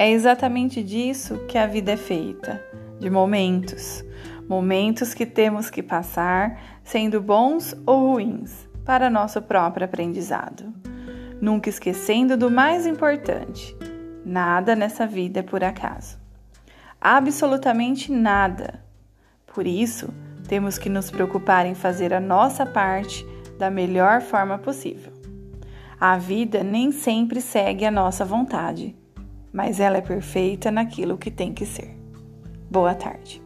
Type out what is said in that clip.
É exatamente disso que a vida é feita de momentos. Momentos que temos que passar, sendo bons ou ruins, para nosso próprio aprendizado. Nunca esquecendo do mais importante: nada nessa vida é por acaso. Absolutamente nada. Por isso, temos que nos preocupar em fazer a nossa parte da melhor forma possível. A vida nem sempre segue a nossa vontade, mas ela é perfeita naquilo que tem que ser. Boa tarde.